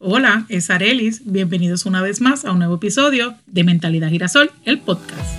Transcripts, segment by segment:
Hola, es Arelis. Bienvenidos una vez más a un nuevo episodio de Mentalidad Girasol, el podcast.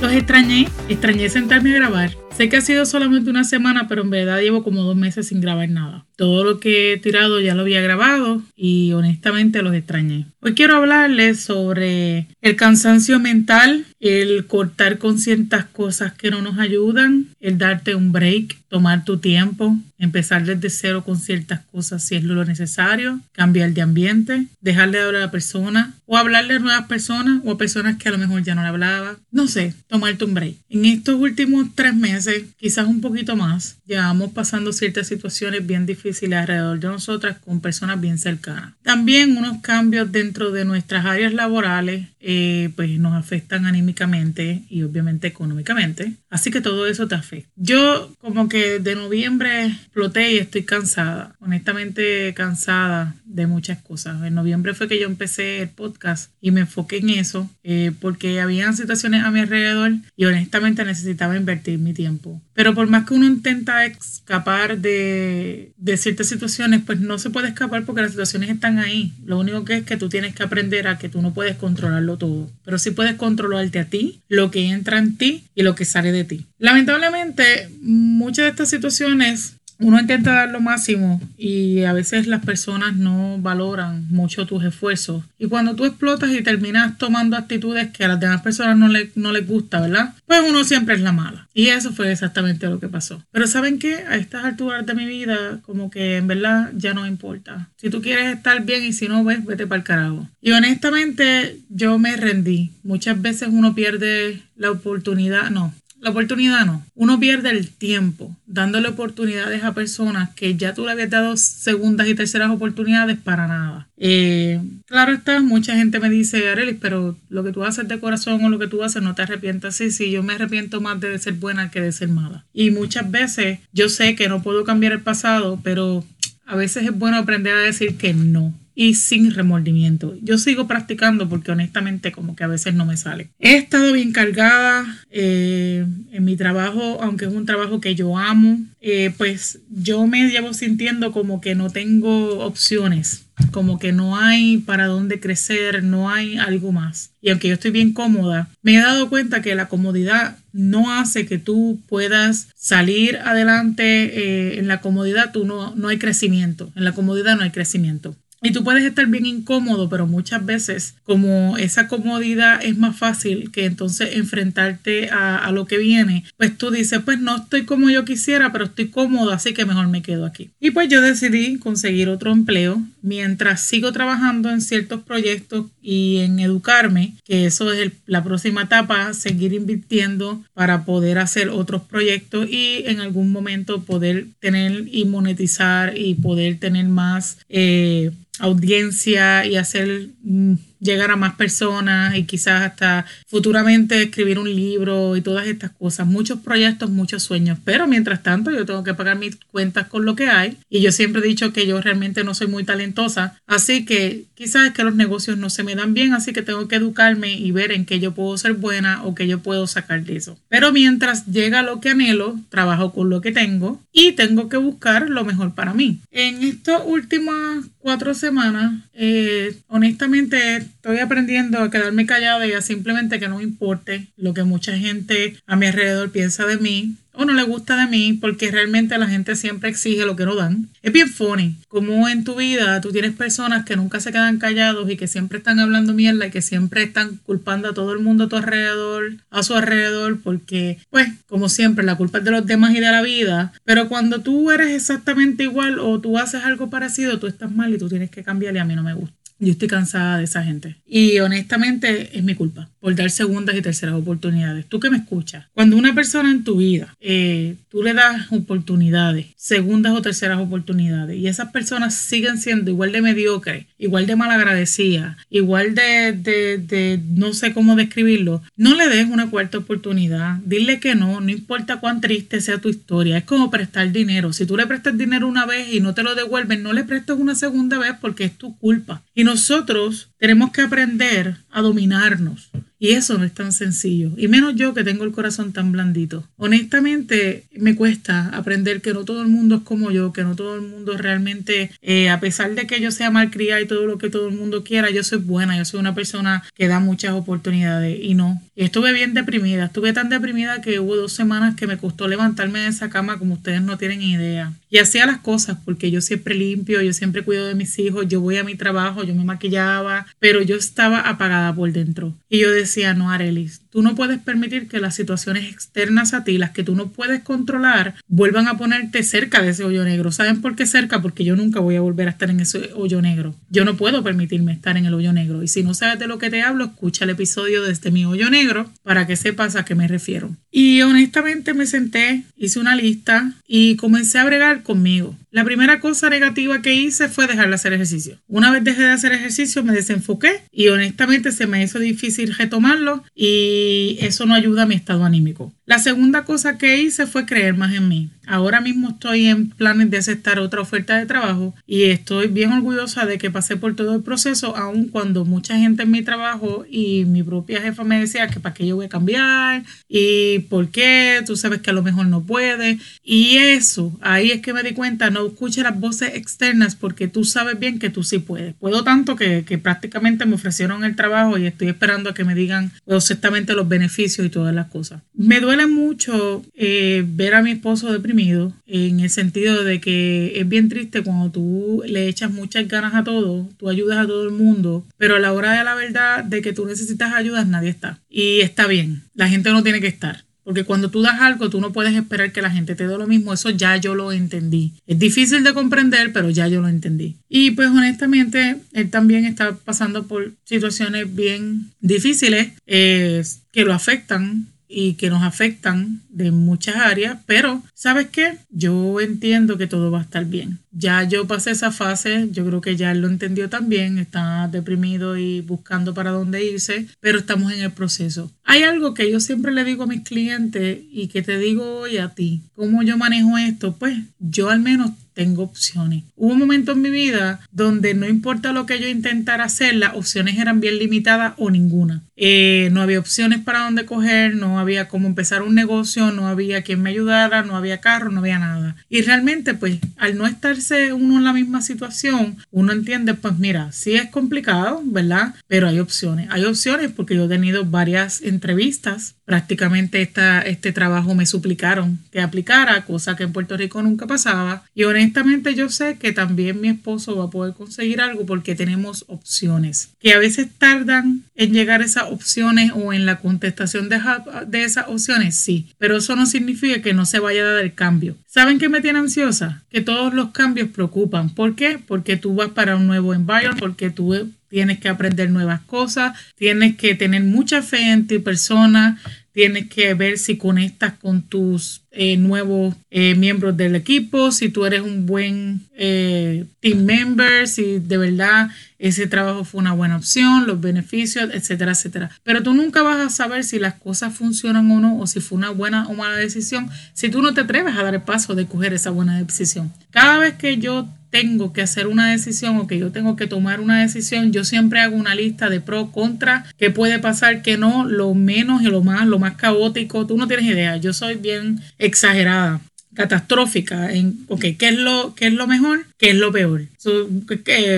Los extrañé, extrañé sentarme a grabar. Sé que ha sido solamente una semana, pero en verdad llevo como dos meses sin grabar nada. Todo lo que he tirado ya lo había grabado y honestamente los extrañé. Hoy quiero hablarles sobre el cansancio mental, el cortar con ciertas cosas que no nos ayudan, el darte un break, tomar tu tiempo, empezar desde cero con ciertas cosas si es lo necesario, cambiar de ambiente, dejarle de hablar a la persona o hablarle a nuevas personas o a personas que a lo mejor ya no le hablaba. No sé, tomarte un break. En estos últimos tres meses, quizás un poquito más, llevamos pasando ciertas situaciones bien difíciles alrededor de nosotras con personas bien cercanas. También unos cambios dentro de nuestras áreas laborales eh, pues nos afectan anímicamente y obviamente económicamente. Así que todo eso te afecta. Yo como que de noviembre exploté y estoy cansada, honestamente cansada de muchas cosas. En noviembre fue que yo empecé el podcast y me enfoqué en eso eh, porque habían situaciones a mi alrededor y honestamente necesitaba invertir mi tiempo. Pero por más que uno intenta escapar de, de ciertas situaciones, pues no se puede escapar porque las situaciones están ahí. Lo único que es que tú tienes que aprender a que tú no puedes controlarlo todo, pero sí puedes controlarte a ti, lo que entra en ti y lo que sale de ti. Lamentablemente, muchas de estas situaciones uno intenta dar lo máximo y a veces las personas no valoran mucho tus esfuerzos. Y cuando tú explotas y terminas tomando actitudes que a las demás personas no, le, no les gusta, ¿verdad? Pues uno siempre es la mala. Y eso fue exactamente lo que pasó. Pero ¿saben qué? A estas alturas de mi vida, como que en verdad ya no importa. Si tú quieres estar bien y si no, ves, vete para el carajo. Y honestamente, yo me rendí. Muchas veces uno pierde la oportunidad, no, la oportunidad no. Uno pierde el tiempo dándole oportunidades a personas que ya tú le habías dado segundas y terceras oportunidades para nada. Eh, claro está, mucha gente me dice, Arelis, pero lo que tú haces de corazón o lo que tú haces no te arrepientas. Sí, sí, yo me arrepiento más de ser buena que de ser mala. Y muchas veces yo sé que no puedo cambiar el pasado, pero a veces es bueno aprender a decir que no y sin remordimiento. Yo sigo practicando porque honestamente como que a veces no me sale. He estado bien cargada eh, en mi trabajo, aunque es un trabajo que yo amo, eh, pues yo me llevo sintiendo como que no tengo opciones, como que no hay para dónde crecer, no hay algo más. Y aunque yo estoy bien cómoda, me he dado cuenta que la comodidad no hace que tú puedas salir adelante eh, en la comodidad, tú no, no hay crecimiento, en la comodidad no hay crecimiento. Y tú puedes estar bien incómodo, pero muchas veces como esa comodidad es más fácil que entonces enfrentarte a, lo que viene, pues tú dices, pues no estoy como yo quisiera, pero estoy cómodo, así que mejor me quedo aquí. Y pues yo decidí conseguir otro empleo mientras sigo trabajando en ciertos proyectos y en educarme, que eso es la próxima etapa, seguir invirtiendo para poder hacer otros proyectos y en algún momento poder tener y monetizar y poder tener más... Eh, audiencia y hacer mm, llegar a más personas y quizás hasta futuramente escribir un libro y todas estas cosas. Muchos proyectos, muchos sueños. Pero mientras tanto yo tengo que pagar mis cuentas con lo que hay. Y yo siempre he dicho que yo realmente no soy muy talentosa. Así que quizás es que los negocios no se me dan bien. Así que tengo que educarme y ver en qué yo puedo ser buena o qué yo puedo sacar de eso. Pero mientras llega lo que anhelo, trabajo con lo que tengo y tengo que buscar lo mejor para mí. En estas últimas cuatro semanas, eh, honestamente estoy aprendiendo a quedarme callada y a simplemente que no me importe lo que mucha gente a mi alrededor piensa de mí o no le gusta de mí porque realmente la gente siempre exige lo que no dan. Es bien funny como en tu vida tú tienes personas que nunca se quedan callados y que siempre están hablando mierda y que siempre están culpando a todo el mundo a tu alrededor, a su alrededor porque pues como siempre la culpa es de los demás y de la vida, pero cuando tú eres exactamente igual o tú haces algo parecido, tú estás mal y tú tienes que cambiar y a mí no me gusta. Yo estoy cansada de esa gente. Y honestamente es mi culpa. Por dar segundas y terceras oportunidades. Tú que me escuchas, cuando una persona en tu vida, eh, tú le das oportunidades, segundas o terceras oportunidades, y esas personas siguen siendo igual de mediocres, igual de malagradecidas, igual de, de, de no sé cómo describirlo, no le des una cuarta oportunidad, dile que no, no importa cuán triste sea tu historia, es como prestar dinero. Si tú le prestas dinero una vez y no te lo devuelven, no le prestes una segunda vez porque es tu culpa. Y nosotros tenemos que aprender a dominarnos. Y eso no es tan sencillo. Y menos yo que tengo el corazón tan blandito. Honestamente, me cuesta aprender que no todo el mundo es como yo, que no todo el mundo realmente, eh, a pesar de que yo sea malcriada y todo lo que todo el mundo quiera, yo soy buena, yo soy una persona que da muchas oportunidades. Y no. estuve bien deprimida. Estuve tan deprimida que hubo dos semanas que me costó levantarme de esa cama como ustedes no tienen idea. Y hacía las cosas porque yo siempre limpio, yo siempre cuido de mis hijos, yo voy a mi trabajo, yo me maquillaba, pero yo estaba apagada por dentro. Y yo decía, no, Arelis, tú no puedes permitir que las situaciones externas a ti, las que tú no puedes controlar, vuelvan a ponerte cerca de ese hoyo negro. ¿Saben por qué cerca? Porque yo nunca voy a volver a estar en ese hoyo negro. Yo no puedo permitirme estar en el hoyo negro. Y si no sabes de lo que te hablo, escucha el episodio de este mi hoyo negro para que sepas a qué me refiero. Y honestamente me senté, hice una lista y comencé a bregar conmigo. La primera cosa negativa que hice fue dejar de hacer ejercicio. Una vez dejé de hacer ejercicio me desenfoqué y honestamente se me hizo difícil retomarlo y eso no ayuda a mi estado anímico. La segunda cosa que hice fue creer más en mí. Ahora mismo estoy en planes de aceptar otra oferta de trabajo y estoy bien orgullosa de que pasé por todo el proceso, aun cuando mucha gente en mi trabajo y mi propia jefa me decía que para qué yo voy a cambiar y por qué, tú sabes que a lo mejor no puede. Y eso, ahí es que me di cuenta, no escuche las voces externas porque tú sabes bien que tú sí puedes. Puedo tanto que, que prácticamente me ofrecieron el trabajo y estoy esperando a que me digan exactamente los beneficios y todas las cosas. Me duele mucho eh, ver a mi esposo deprimido en el sentido de que es bien triste cuando tú le echas muchas ganas a todo, tú ayudas a todo el mundo, pero a la hora de la verdad de que tú necesitas ayuda nadie está. Y está bien, la gente no tiene que estar. Porque cuando tú das algo, tú no puedes esperar que la gente te dé lo mismo. Eso ya yo lo entendí. Es difícil de comprender, pero ya yo lo entendí. Y pues honestamente, él también está pasando por situaciones bien difíciles eh, que lo afectan y que nos afectan de muchas áreas, pero ¿sabes qué? Yo entiendo que todo va a estar bien. Ya yo pasé esa fase, yo creo que ya lo entendió también, está deprimido y buscando para dónde irse, pero estamos en el proceso. Hay algo que yo siempre le digo a mis clientes y que te digo hoy a ti, ¿cómo yo manejo esto? Pues yo al menos tengo opciones. Hubo un momento en mi vida donde no importa lo que yo intentara hacer, las opciones eran bien limitadas o ninguna. Eh, no había opciones para dónde coger, no había cómo empezar un negocio, no había quien me ayudara, no había carro, no había nada. Y realmente, pues, al no estarse uno en la misma situación, uno entiende, pues mira, sí es complicado, ¿verdad? Pero hay opciones. Hay opciones porque yo he tenido varias entrevistas prácticamente esta, este trabajo me suplicaron que aplicara, cosa que en Puerto Rico nunca pasaba. Y honestamente yo sé que también mi esposo va a poder conseguir algo porque tenemos opciones, que a veces tardan en llegar esas opciones o en la contestación de, de esas opciones, sí, pero eso no significa que no se vaya a dar el cambio. ¿Saben qué me tiene ansiosa? Que todos los cambios preocupan. ¿Por qué? Porque tú vas para un nuevo environment, porque tú tienes que aprender nuevas cosas, tienes que tener mucha fe en tu persona, tienes que ver si conectas con tus eh, nuevos eh, miembros del equipo, si tú eres un buen eh, team member, si de verdad ese trabajo fue una buena opción, los beneficios, etcétera, etcétera. Pero tú nunca vas a saber si las cosas funcionan o no, o si fue una buena o mala decisión, si tú no te atreves a dar el paso de coger esa buena decisión. Cada vez que yo tengo que hacer una decisión o que yo tengo que tomar una decisión, yo siempre hago una lista de pro, contra, qué puede pasar, qué no, lo menos y lo más, lo más caótico. Tú no tienes idea, yo soy bien exagerada catastrófica en, ok, ¿qué es lo, qué es lo mejor? ¿Qué es lo peor? So,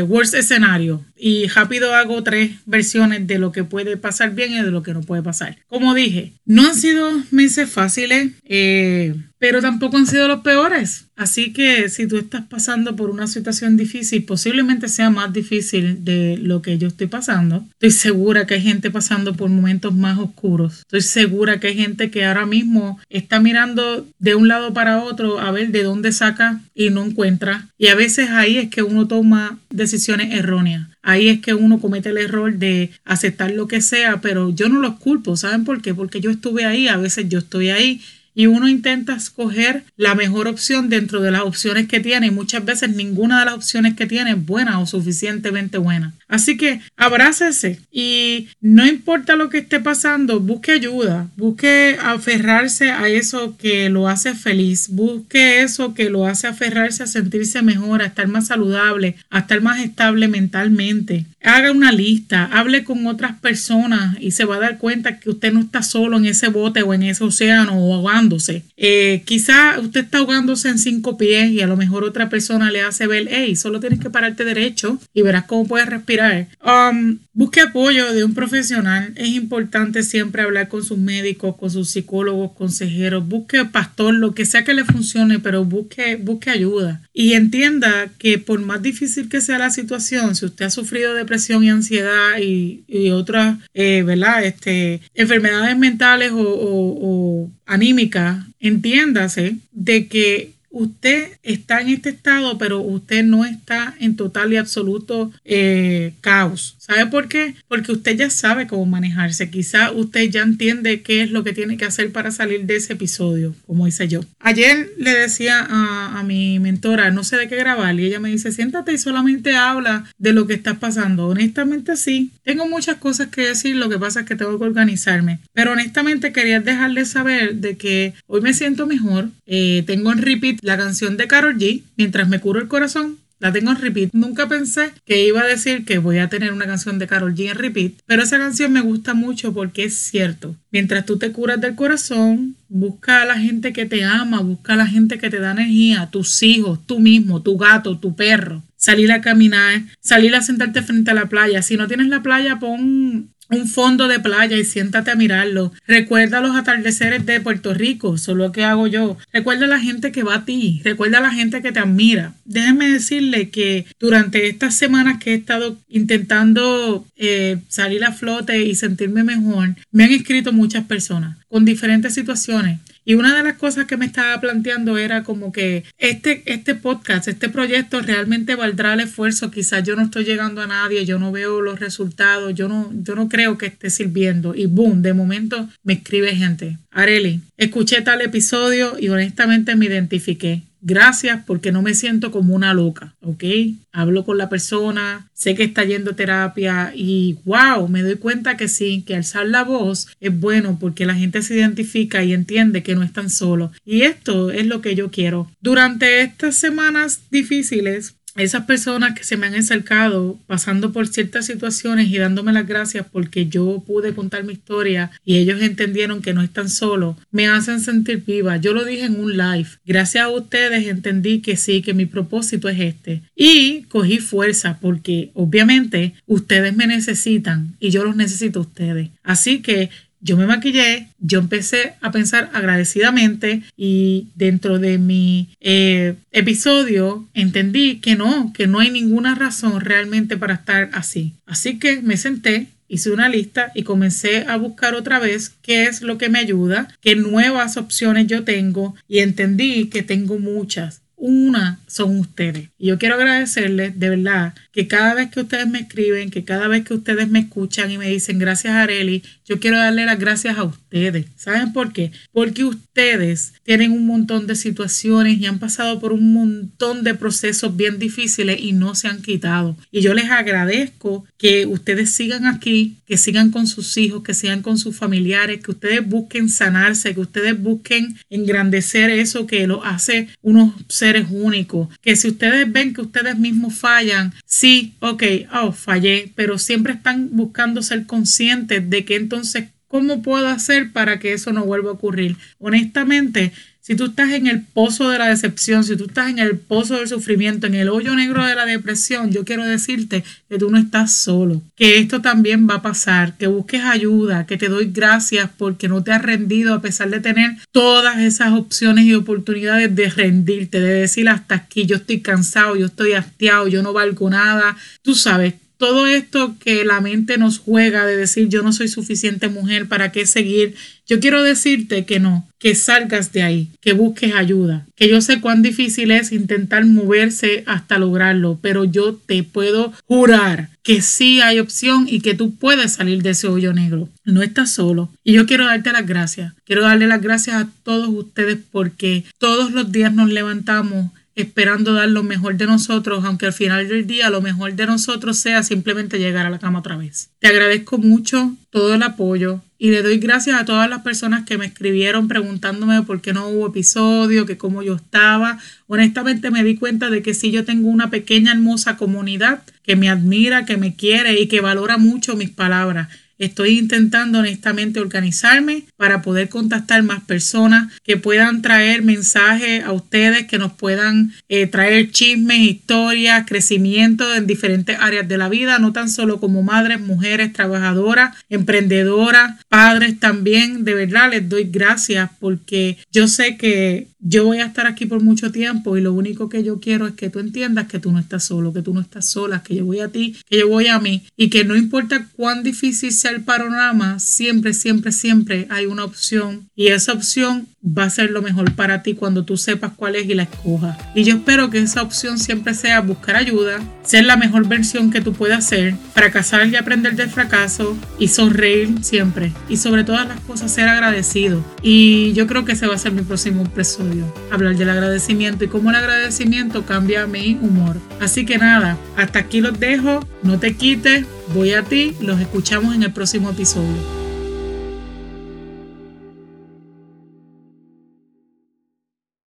worst escenario. Y rápido hago tres versiones de lo que puede pasar bien y de lo que no puede pasar. Como dije, no han sido meses fáciles. Eh, pero tampoco han sido los peores. Así que si tú estás pasando por una situación difícil, posiblemente sea más difícil de lo que yo estoy pasando. Estoy segura que hay gente pasando por momentos más oscuros. Estoy segura que hay gente que ahora mismo está mirando de un lado para otro a ver de dónde saca y no encuentra. Y a veces ahí es que uno toma decisiones erróneas. Ahí es que uno comete el error de aceptar lo que sea, pero yo no los culpo. ¿Saben por qué? Porque yo estuve ahí, a veces yo estoy ahí y uno intenta escoger la mejor opción dentro de las opciones que tiene y muchas veces ninguna de las opciones que tiene es buena o suficientemente buena. Así que abrácese y no importa lo que esté pasando, busque ayuda, busque aferrarse a eso que lo hace feliz, busque eso que lo hace aferrarse a sentirse mejor, a estar más saludable, a estar más estable mentalmente. Haga una lista, hable con otras personas y se va a dar cuenta que usted no está solo en ese bote o en ese océano o ahogándose. Eh, quizá usted está ahogándose en cinco pies y a lo mejor otra persona le hace ver, hey, solo tienes que pararte derecho y verás cómo puedes respirar Um, busque apoyo de un profesional. Es importante siempre hablar con sus médicos, con sus psicólogos, consejeros. Busque pastor, lo que sea que le funcione, pero busque, busque ayuda. Y entienda que por más difícil que sea la situación, si usted ha sufrido depresión y ansiedad y, otras, eh, ¿verdad? Este, enfermedades mentales o, o anímicas, entiéndase de que usted está en este estado, pero usted no está en total y absoluto eh, caos. ¿Sabe por qué? Porque usted ya sabe cómo manejarse. Quizá usted ya entiende qué es lo que tiene que hacer para salir de ese episodio, como hice yo. Ayer le decía a, a mi mentora, no sé de qué grabar, y ella me dice, siéntate y solamente habla de lo que está pasando. Honestamente sí, tengo muchas cosas que decir, lo que pasa es que tengo que organizarme. Pero honestamente quería dejarles saber de que hoy me siento mejor. Eh, tengo en repeat la canción de Carol G, mientras me curo el corazón. La tengo en repeat. Nunca pensé que iba a decir que voy a tener una canción de Carol G en repeat, pero esa canción me gusta mucho porque es cierto. Mientras tú te curas del corazón, busca a la gente que te ama, busca a la gente que te da energía, tus hijos, tú mismo, tu gato, tu perro. Salir a caminar, salir a sentarte frente a la playa. Si no tienes la playa, pon un fondo de playa y siéntate a mirarlo. Recuerda los atardeceres de Puerto Rico, solo que hago yo. Recuerda a la gente que va a ti, recuerda a la gente que te admira. Déjenme decirle que durante estas semanas que he estado intentando eh, salir a flote y sentirme mejor, me han escrito muchas personas con diferentes situaciones. Y una de las cosas que me estaba planteando era como que este, este podcast, este proyecto realmente valdrá el esfuerzo. Quizás yo no estoy llegando a nadie, yo no veo los resultados, yo no, yo no creo que esté sirviendo. Y boom, de momento me escribe gente. Areli, escuché tal episodio y honestamente me identifiqué. Gracias porque no me siento como una loca, ¿ok? Hablo con la persona, sé que está yendo terapia y wow, me doy cuenta que sí, que alzar la voz es bueno porque la gente se identifica y entiende que no están solos. Y esto es lo que yo quiero. Durante estas semanas difíciles, esas personas que se me han acercado pasando por ciertas situaciones y dándome las gracias porque yo pude contar mi historia y ellos entendieron que no están solos, me hacen sentir viva. Yo lo dije en un live. Gracias a ustedes entendí que sí, que mi propósito es este. Y cogí fuerza porque obviamente ustedes me necesitan y yo los necesito a ustedes. Así que yo me maquillé, yo empecé a pensar agradecidamente y dentro de mi eh, episodio entendí que no, que no hay ninguna razón realmente para estar así. Así que me senté, hice una lista y comencé a buscar otra vez qué es lo que me ayuda, qué nuevas opciones yo tengo y entendí que tengo muchas una son ustedes. Y yo quiero agradecerles de verdad que cada vez que ustedes me escriben, que cada vez que ustedes me escuchan y me dicen gracias Areli, yo quiero darle las gracias a ustedes. ¿Saben por qué? Porque ustedes tienen un montón de situaciones y han pasado por un montón de procesos bien difíciles y no se han quitado. Y yo les agradezco que ustedes sigan aquí, que sigan con sus hijos, que sigan con sus familiares, que ustedes busquen sanarse, que ustedes busquen engrandecer eso que lo hace unos seres único, que si ustedes ven que ustedes mismos fallan, sí, ok, oh, fallé, pero siempre están buscando ser conscientes de que entonces, ¿cómo puedo hacer para que eso no vuelva a ocurrir? Honestamente, Si tú estás en el pozo de la decepción, si tú estás en el pozo del sufrimiento, en el hoyo negro de la depresión, yo quiero decirte que tú no estás solo, que esto también va a pasar, que busques ayuda, que te doy gracias porque no te has rendido a pesar de tener todas esas opciones y oportunidades de rendirte, de decir hasta aquí, yo estoy cansado, yo estoy hastiado, yo no valgo nada. Tú sabes, todo esto que la mente nos juega de decir yo no soy suficiente mujer, ¿para qué seguir? Yo quiero decirte que no, que salgas de ahí, que busques ayuda, que yo sé cuán difícil es intentar moverse hasta lograrlo, pero yo te puedo jurar que sí hay opción y que tú puedes salir de ese hoyo negro. No estás solo. Y yo quiero darte las gracias. Quiero darle las gracias a todos ustedes porque todos los días nos levantamos esperando dar lo mejor de nosotros, aunque al final del día lo mejor de nosotros sea simplemente llegar a la cama otra vez. Te agradezco mucho todo el apoyo y le doy gracias a todas las personas que me escribieron preguntándome por qué no hubo episodio, que cómo yo estaba. Honestamente me di cuenta de que sí yo tengo una pequeña hermosa comunidad que me admira, que me quiere y que valora mucho mis palabras. Estoy intentando honestamente organizarme para poder contactar más personas que puedan traer mensajes a ustedes, que nos puedan eh, traer chismes, historias, crecimiento en diferentes áreas de la vida, no tan solo como madres, mujeres, trabajadoras, emprendedoras, padres también. De verdad les doy gracias porque yo sé que yo voy a estar aquí por mucho tiempo y lo único que yo quiero es que tú entiendas que tú no estás solo, que tú no estás sola, que yo voy a ti, que yo voy a mí y que no importa cuán difícil sea el panorama, siempre, siempre, siempre hay una opción y esa opción va a ser lo mejor para ti cuando tú sepas cuál es y la escojas. Y yo espero que esa opción siempre sea buscar ayuda, ser la mejor versión que tú puedas ser, fracasar y aprender del fracaso y sonreír siempre. Y sobre todas las cosas ser agradecido. Y yo creo que ese va a ser mi próximo episodio. Hablar del agradecimiento y cómo el agradecimiento cambia mi humor. Así que nada, hasta aquí los dejo. No te quites. Voy a ti. Los escuchamos en el próximo episodio.